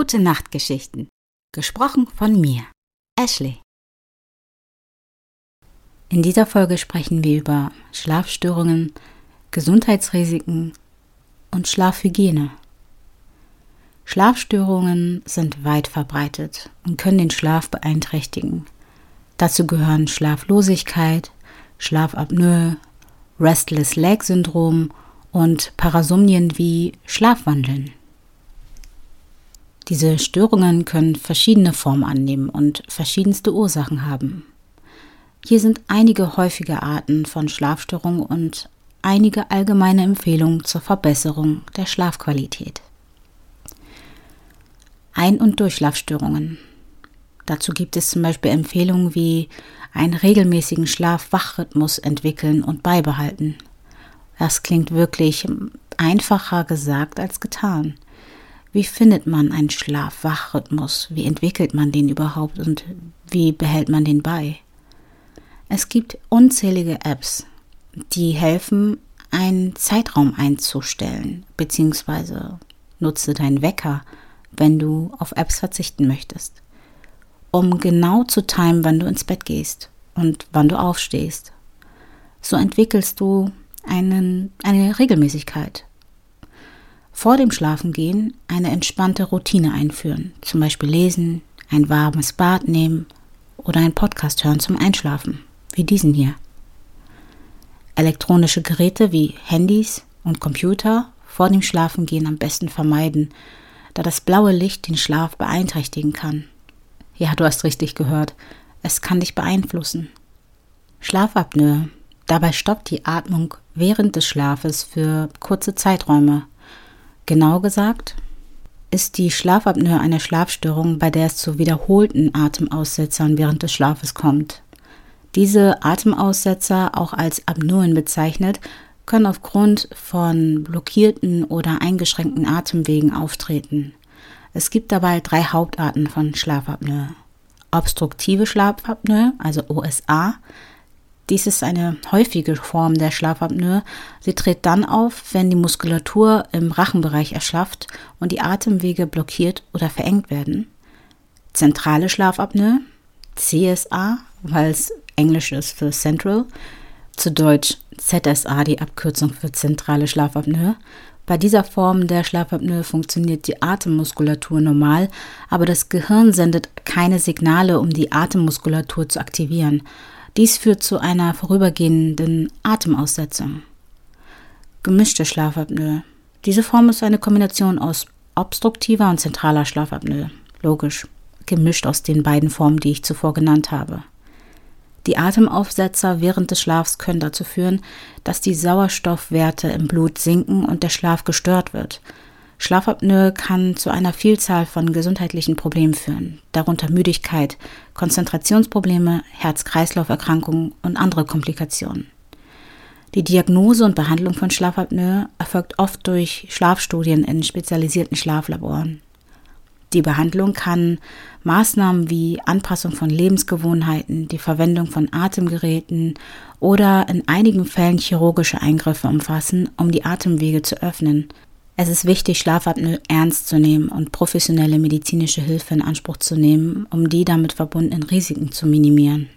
Gute Nachtgeschichten. Gesprochen von mir, Ashley. In dieser Folge sprechen wir über Schlafstörungen, Gesundheitsrisiken und Schlafhygiene. Schlafstörungen sind weit verbreitet und können den Schlaf beeinträchtigen. Dazu gehören Schlaflosigkeit, Schlafapnoe, Restless Leg Syndrom und Parasomnien wie Schlafwandeln. Diese Störungen können verschiedene Formen annehmen und verschiedenste Ursachen haben. Hier sind einige häufige Arten von Schlafstörungen und einige allgemeine Empfehlungen zur Verbesserung der Schlafqualität. Ein- und Durchschlafstörungen. Dazu gibt es zum Beispiel Empfehlungen wie einen regelmäßigen Schlaf-Wach-Rhythmus entwickeln und beibehalten. Das klingt wirklich einfacher gesagt als getan. Wie findet man einen Schlaf-Wach-Rhythmus? Wie entwickelt man den überhaupt und wie behält man den bei? Es gibt unzählige Apps, die helfen, einen Zeitraum einzustellen, beziehungsweise nutze deinen Wecker, wenn du auf Apps verzichten möchtest, um genau zu timen, wann du ins Bett gehst und wann du aufstehst. So entwickelst du einen, eine Regelmäßigkeit vor dem Schlafengehen eine entspannte Routine einführen, zum Beispiel lesen, ein warmes Bad nehmen oder einen Podcast hören zum Einschlafen, wie diesen hier. Elektronische Geräte wie Handys und Computer vor dem Schlafengehen am besten vermeiden, da das blaue Licht den Schlaf beeinträchtigen kann. Ja, du hast richtig gehört, es kann dich beeinflussen. Schlafapnoe. Dabei stoppt die Atmung während des Schlafes für kurze Zeiträume Genau gesagt ist die Schlafapnoe eine Schlafstörung, bei der es zu wiederholten Atemaussetzern während des Schlafes kommt. Diese Atemaussetzer, auch als Apnoen bezeichnet, können aufgrund von blockierten oder eingeschränkten Atemwegen auftreten. Es gibt dabei drei Hauptarten von Schlafapnoe. Obstruktive Schlafapnoe, also OSA, dies ist eine häufige Form der Schlafapnoe. Sie tritt dann auf, wenn die Muskulatur im Rachenbereich erschlafft und die Atemwege blockiert oder verengt werden. Zentrale Schlafapnoe, CSA, weil es Englisch ist für Central, zu Deutsch ZSA, die Abkürzung für zentrale Schlafapnoe. Bei dieser Form der Schlafapnoe funktioniert die Atemmuskulatur normal, aber das Gehirn sendet keine Signale, um die Atemmuskulatur zu aktivieren. Dies führt zu einer vorübergehenden Atemaussetzung. Gemischte Schlafapnoe. Diese Form ist eine Kombination aus obstruktiver und zentraler Schlafapnoe. Logisch, gemischt aus den beiden Formen, die ich zuvor genannt habe. Die Atemaufsetzer während des Schlafs können dazu führen, dass die Sauerstoffwerte im Blut sinken und der Schlaf gestört wird. Schlafapnoe kann zu einer Vielzahl von gesundheitlichen Problemen führen, darunter Müdigkeit, Konzentrationsprobleme, Herz-Kreislauf-Erkrankungen und andere Komplikationen. Die Diagnose und Behandlung von Schlafapnoe erfolgt oft durch Schlafstudien in spezialisierten Schlaflaboren. Die Behandlung kann Maßnahmen wie Anpassung von Lebensgewohnheiten, die Verwendung von Atemgeräten oder in einigen Fällen chirurgische Eingriffe umfassen, um die Atemwege zu öffnen, es ist wichtig, Schlafapnoe ernst zu nehmen und professionelle medizinische Hilfe in Anspruch zu nehmen, um die damit verbundenen Risiken zu minimieren.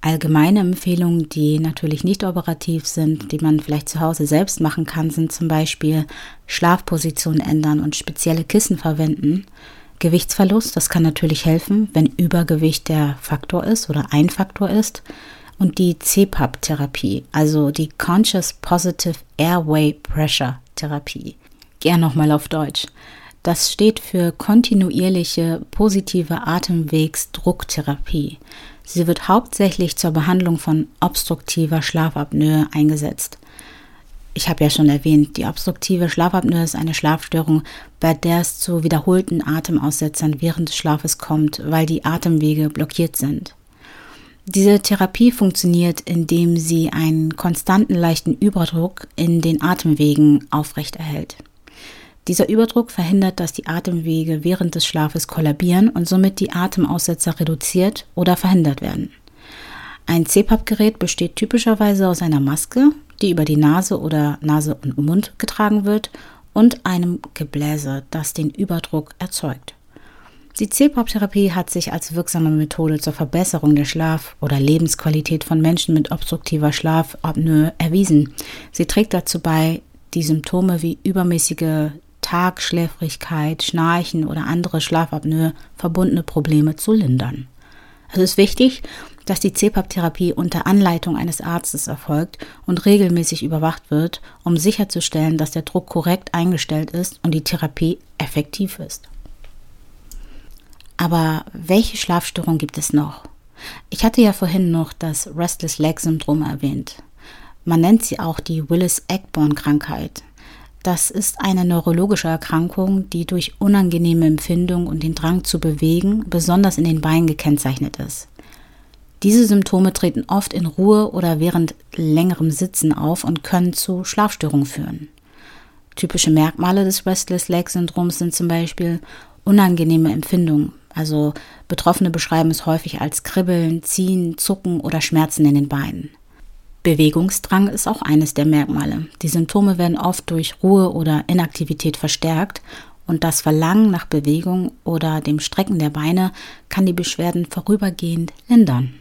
Allgemeine Empfehlungen, die natürlich nicht operativ sind, die man vielleicht zu Hause selbst machen kann, sind zum Beispiel Schlafposition ändern und spezielle Kissen verwenden. Gewichtsverlust, das kann natürlich helfen, wenn Übergewicht der Faktor ist oder ein Faktor ist. Und die CPAP-Therapie, also die Conscious Positive Airway Pressure Therapie gern nochmal auf Deutsch. Das steht für kontinuierliche positive Atemwegsdrucktherapie. Sie wird hauptsächlich zur Behandlung von obstruktiver Schlafapnoe eingesetzt. Ich habe ja schon erwähnt, die obstruktive Schlafapnoe ist eine Schlafstörung, bei der es zu wiederholten Atemaussetzern während des Schlafes kommt, weil die Atemwege blockiert sind. Diese Therapie funktioniert, indem sie einen konstanten leichten Überdruck in den Atemwegen aufrechterhält. Dieser Überdruck verhindert, dass die Atemwege während des Schlafes kollabieren und somit die Atemaussetzer reduziert oder verhindert werden. Ein CPAP-Gerät besteht typischerweise aus einer Maske, die über die Nase oder Nase und Mund getragen wird, und einem Gebläse, das den Überdruck erzeugt. Die CPAP-Therapie hat sich als wirksame Methode zur Verbesserung der Schlaf- oder Lebensqualität von Menschen mit obstruktiver Schlafapnoe erwiesen. Sie trägt dazu bei, die Symptome wie übermäßige Tagschläfrigkeit, Schnarchen oder andere Schlafapnoe verbundene Probleme zu lindern. Es ist wichtig, dass die CPAP-Therapie unter Anleitung eines Arztes erfolgt und regelmäßig überwacht wird, um sicherzustellen, dass der Druck korrekt eingestellt ist und die Therapie effektiv ist. Aber welche Schlafstörungen gibt es noch? Ich hatte ja vorhin noch das Restless Leg Syndrom erwähnt. Man nennt sie auch die Willis-Eckborn-Krankheit. Das ist eine neurologische Erkrankung, die durch unangenehme Empfindung und den Drang zu bewegen, besonders in den Beinen gekennzeichnet ist. Diese Symptome treten oft in Ruhe oder während längerem Sitzen auf und können zu Schlafstörungen führen. Typische Merkmale des Restless Leg Syndroms sind zum Beispiel unangenehme Empfindungen, also Betroffene beschreiben es häufig als Kribbeln, Ziehen, Zucken oder Schmerzen in den Beinen. Bewegungsdrang ist auch eines der Merkmale. Die Symptome werden oft durch Ruhe oder Inaktivität verstärkt und das Verlangen nach Bewegung oder dem Strecken der Beine kann die Beschwerden vorübergehend lindern.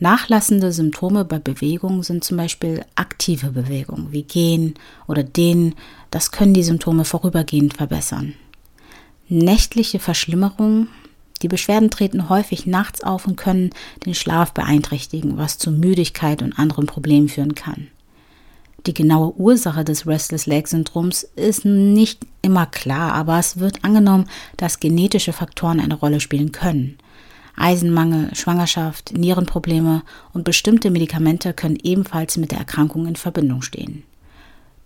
Nachlassende Symptome bei Bewegung sind zum Beispiel aktive Bewegung wie Gehen oder Dehnen. Das können die Symptome vorübergehend verbessern nächtliche Verschlimmerungen. Die Beschwerden treten häufig nachts auf und können den Schlaf beeinträchtigen, was zu Müdigkeit und anderen Problemen führen kann. Die genaue Ursache des Restless Leg Syndroms ist nicht immer klar, aber es wird angenommen, dass genetische Faktoren eine Rolle spielen können. Eisenmangel, Schwangerschaft, Nierenprobleme und bestimmte Medikamente können ebenfalls mit der Erkrankung in Verbindung stehen.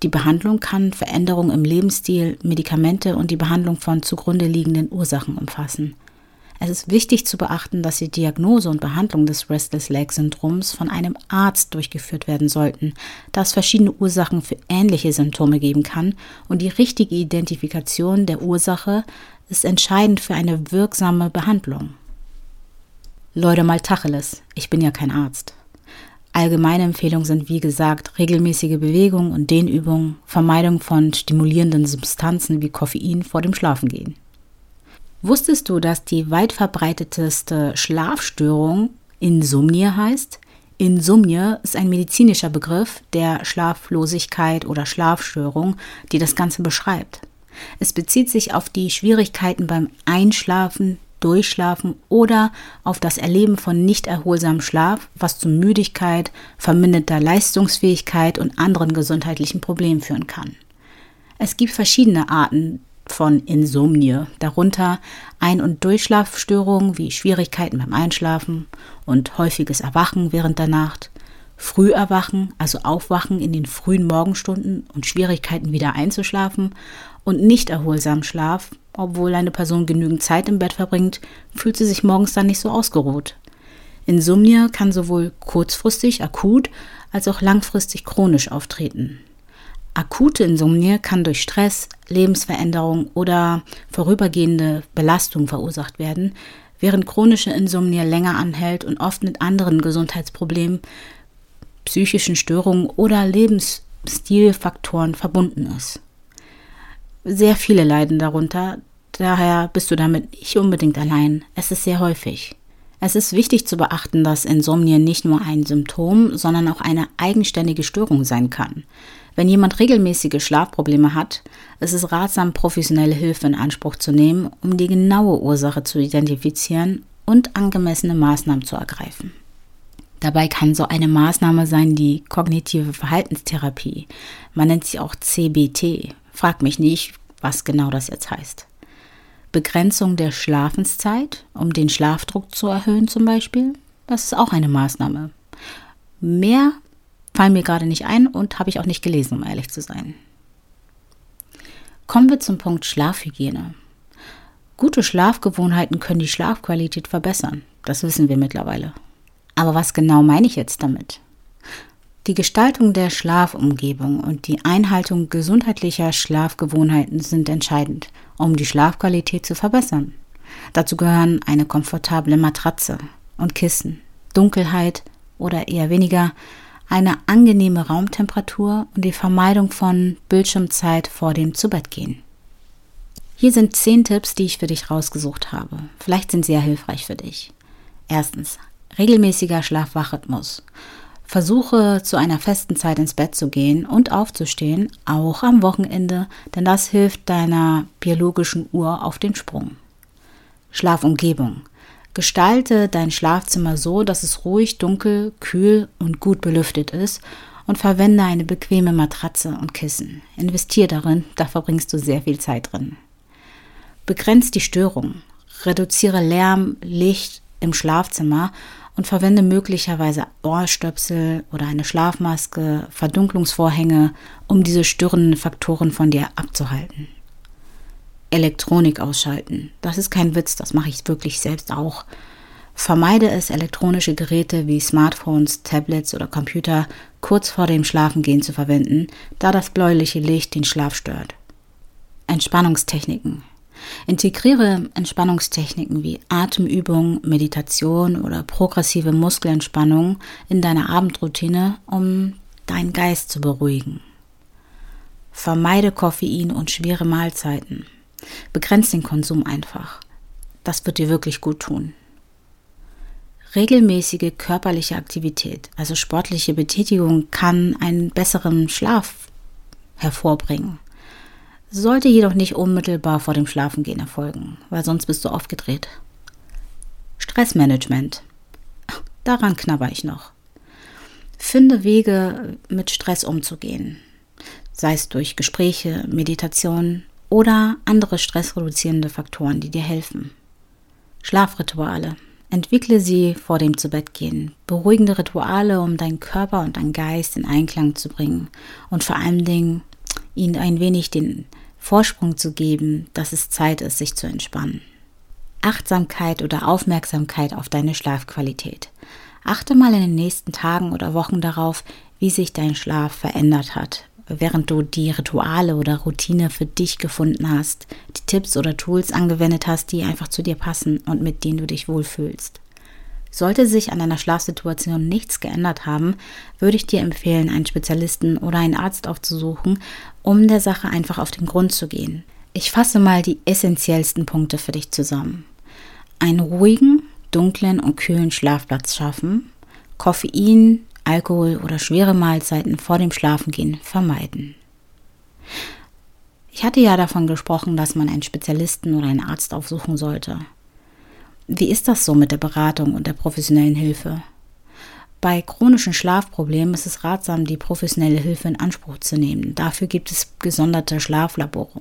Die Behandlung kann Veränderungen im Lebensstil, Medikamente und die Behandlung von zugrunde liegenden Ursachen umfassen. Es ist wichtig zu beachten, dass die Diagnose und Behandlung des Restless Leg Syndroms von einem Arzt durchgeführt werden sollten, da es verschiedene Ursachen für ähnliche Symptome geben kann und die richtige Identifikation der Ursache ist entscheidend für eine wirksame Behandlung. Leute mal Tacheles, ich bin ja kein Arzt. Allgemeine Empfehlungen sind wie gesagt regelmäßige Bewegung und Dehnübungen, Vermeidung von stimulierenden Substanzen wie Koffein vor dem Schlafengehen. Wusstest du, dass die weit verbreiteteste Schlafstörung Insomnie heißt? Insomnie ist ein medizinischer Begriff der Schlaflosigkeit oder Schlafstörung, die das Ganze beschreibt. Es bezieht sich auf die Schwierigkeiten beim Einschlafen, Durchschlafen oder auf das Erleben von nicht erholsamem Schlaf, was zu Müdigkeit, verminderter Leistungsfähigkeit und anderen gesundheitlichen Problemen führen kann. Es gibt verschiedene Arten von Insomnie, darunter Ein- und Durchschlafstörungen wie Schwierigkeiten beim Einschlafen und häufiges Erwachen während der Nacht, Früherwachen, also Aufwachen in den frühen Morgenstunden und Schwierigkeiten wieder einzuschlafen und nicht erholsamen Schlaf, obwohl eine Person genügend Zeit im Bett verbringt, fühlt sie sich morgens dann nicht so ausgeruht. Insomnie kann sowohl kurzfristig akut als auch langfristig chronisch auftreten. Akute Insomnie kann durch Stress, Lebensveränderung oder vorübergehende Belastung verursacht werden, während chronische Insomnie länger anhält und oft mit anderen Gesundheitsproblemen, psychischen Störungen oder Lebensstilfaktoren verbunden ist. Sehr viele leiden darunter, daher bist du damit nicht unbedingt allein. Es ist sehr häufig. Es ist wichtig zu beachten, dass Insomnie nicht nur ein Symptom, sondern auch eine eigenständige Störung sein kann. Wenn jemand regelmäßige Schlafprobleme hat, ist es ratsam, professionelle Hilfe in Anspruch zu nehmen, um die genaue Ursache zu identifizieren und angemessene Maßnahmen zu ergreifen. Dabei kann so eine Maßnahme sein die kognitive Verhaltenstherapie. Man nennt sie auch CBT. Frag mich nicht, was genau das jetzt heißt. Begrenzung der Schlafenszeit, um den Schlafdruck zu erhöhen zum Beispiel. Das ist auch eine Maßnahme. Mehr fallen mir gerade nicht ein und habe ich auch nicht gelesen, um ehrlich zu sein. Kommen wir zum Punkt Schlafhygiene. Gute Schlafgewohnheiten können die Schlafqualität verbessern. Das wissen wir mittlerweile. Aber was genau meine ich jetzt damit? Die Gestaltung der Schlafumgebung und die Einhaltung gesundheitlicher Schlafgewohnheiten sind entscheidend, um die Schlafqualität zu verbessern. Dazu gehören eine komfortable Matratze und Kissen, Dunkelheit oder eher weniger eine angenehme Raumtemperatur und die Vermeidung von Bildschirmzeit vor dem Zubettgehen. Hier sind zehn Tipps, die ich für dich rausgesucht habe. Vielleicht sind sie ja hilfreich für dich. Erstens, regelmäßiger Schlafwachrhythmus. Versuche zu einer festen Zeit ins Bett zu gehen und aufzustehen, auch am Wochenende, denn das hilft deiner biologischen Uhr auf den Sprung. Schlafumgebung. Gestalte dein Schlafzimmer so, dass es ruhig, dunkel, kühl und gut belüftet ist und verwende eine bequeme Matratze und Kissen. Investier darin, da verbringst du sehr viel Zeit drin. Begrenzt die Störung. Reduziere Lärm, Licht im Schlafzimmer und verwende möglicherweise Ohrstöpsel oder eine Schlafmaske, Verdunklungsvorhänge, um diese störenden Faktoren von dir abzuhalten. Elektronik ausschalten. Das ist kein Witz, das mache ich wirklich selbst auch. Vermeide es, elektronische Geräte wie Smartphones, Tablets oder Computer kurz vor dem Schlafengehen zu verwenden, da das bläuliche Licht den Schlaf stört. Entspannungstechniken. Integriere Entspannungstechniken wie Atemübungen, Meditation oder progressive Muskelentspannung in deine Abendroutine, um deinen Geist zu beruhigen. Vermeide Koffein und schwere Mahlzeiten. Begrenz den Konsum einfach. Das wird dir wirklich gut tun. Regelmäßige körperliche Aktivität, also sportliche Betätigung, kann einen besseren Schlaf hervorbringen sollte jedoch nicht unmittelbar vor dem Schlafengehen erfolgen, weil sonst bist du aufgedreht. Stressmanagement. Daran knabber ich noch. Finde Wege, mit Stress umzugehen, sei es durch Gespräche, Meditation oder andere stressreduzierende Faktoren, die dir helfen. Schlafrituale. Entwickle sie vor dem Zubettgehen. Beruhigende Rituale, um deinen Körper und deinen Geist in Einklang zu bringen und vor allen Dingen ihnen ein wenig den Vorsprung zu geben, dass es Zeit ist, sich zu entspannen. Achtsamkeit oder Aufmerksamkeit auf deine Schlafqualität. Achte mal in den nächsten Tagen oder Wochen darauf, wie sich dein Schlaf verändert hat, während du die Rituale oder Routine für dich gefunden hast, die Tipps oder Tools angewendet hast, die einfach zu dir passen und mit denen du dich wohlfühlst. Sollte sich an deiner Schlafsituation nichts geändert haben, würde ich dir empfehlen, einen Spezialisten oder einen Arzt aufzusuchen, um der Sache einfach auf den Grund zu gehen. Ich fasse mal die essentiellsten Punkte für dich zusammen. Einen ruhigen, dunklen und kühlen Schlafplatz schaffen, Koffein, Alkohol oder schwere Mahlzeiten vor dem Schlafengehen vermeiden. Ich hatte ja davon gesprochen, dass man einen Spezialisten oder einen Arzt aufsuchen sollte. Wie ist das so mit der Beratung und der professionellen Hilfe? Bei chronischen Schlafproblemen ist es ratsam, die professionelle Hilfe in Anspruch zu nehmen. Dafür gibt es gesonderte Schlaflabore.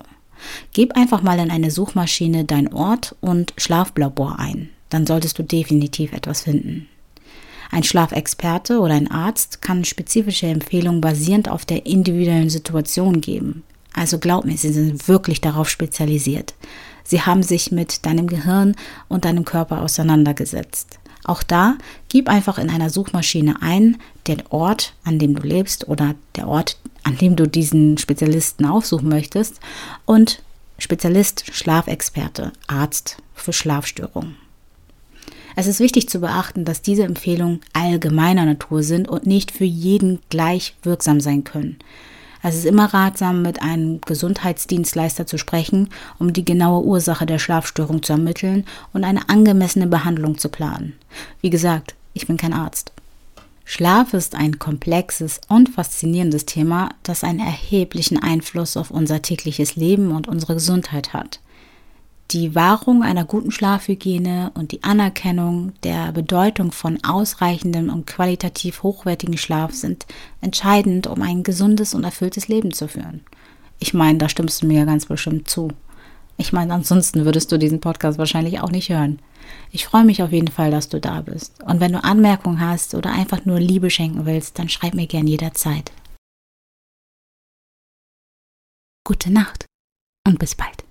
Gib einfach mal in eine Suchmaschine dein Ort und Schlaflabor ein. Dann solltest du definitiv etwas finden. Ein Schlafexperte oder ein Arzt kann spezifische Empfehlungen basierend auf der individuellen Situation geben. Also glaub mir, sie sind wirklich darauf spezialisiert. Sie haben sich mit deinem Gehirn und deinem Körper auseinandergesetzt. Auch da gib einfach in einer Suchmaschine ein, den Ort, an dem du lebst oder der Ort, an dem du diesen Spezialisten aufsuchen möchtest und Spezialist, Schlafexperte, Arzt für Schlafstörungen. Es ist wichtig zu beachten, dass diese Empfehlungen allgemeiner Natur sind und nicht für jeden gleich wirksam sein können. Es ist immer ratsam, mit einem Gesundheitsdienstleister zu sprechen, um die genaue Ursache der Schlafstörung zu ermitteln und eine angemessene Behandlung zu planen. Wie gesagt, ich bin kein Arzt. Schlaf ist ein komplexes und faszinierendes Thema, das einen erheblichen Einfluss auf unser tägliches Leben und unsere Gesundheit hat. Die Wahrung einer guten Schlafhygiene und die Anerkennung der Bedeutung von ausreichendem und qualitativ hochwertigen Schlaf sind entscheidend, um ein gesundes und erfülltes Leben zu führen. Ich meine, da stimmst du mir ganz bestimmt zu. Ich meine, ansonsten würdest du diesen Podcast wahrscheinlich auch nicht hören. Ich freue mich auf jeden Fall, dass du da bist. Und wenn du Anmerkungen hast oder einfach nur Liebe schenken willst, dann schreib mir gern jederzeit. Gute Nacht und bis bald.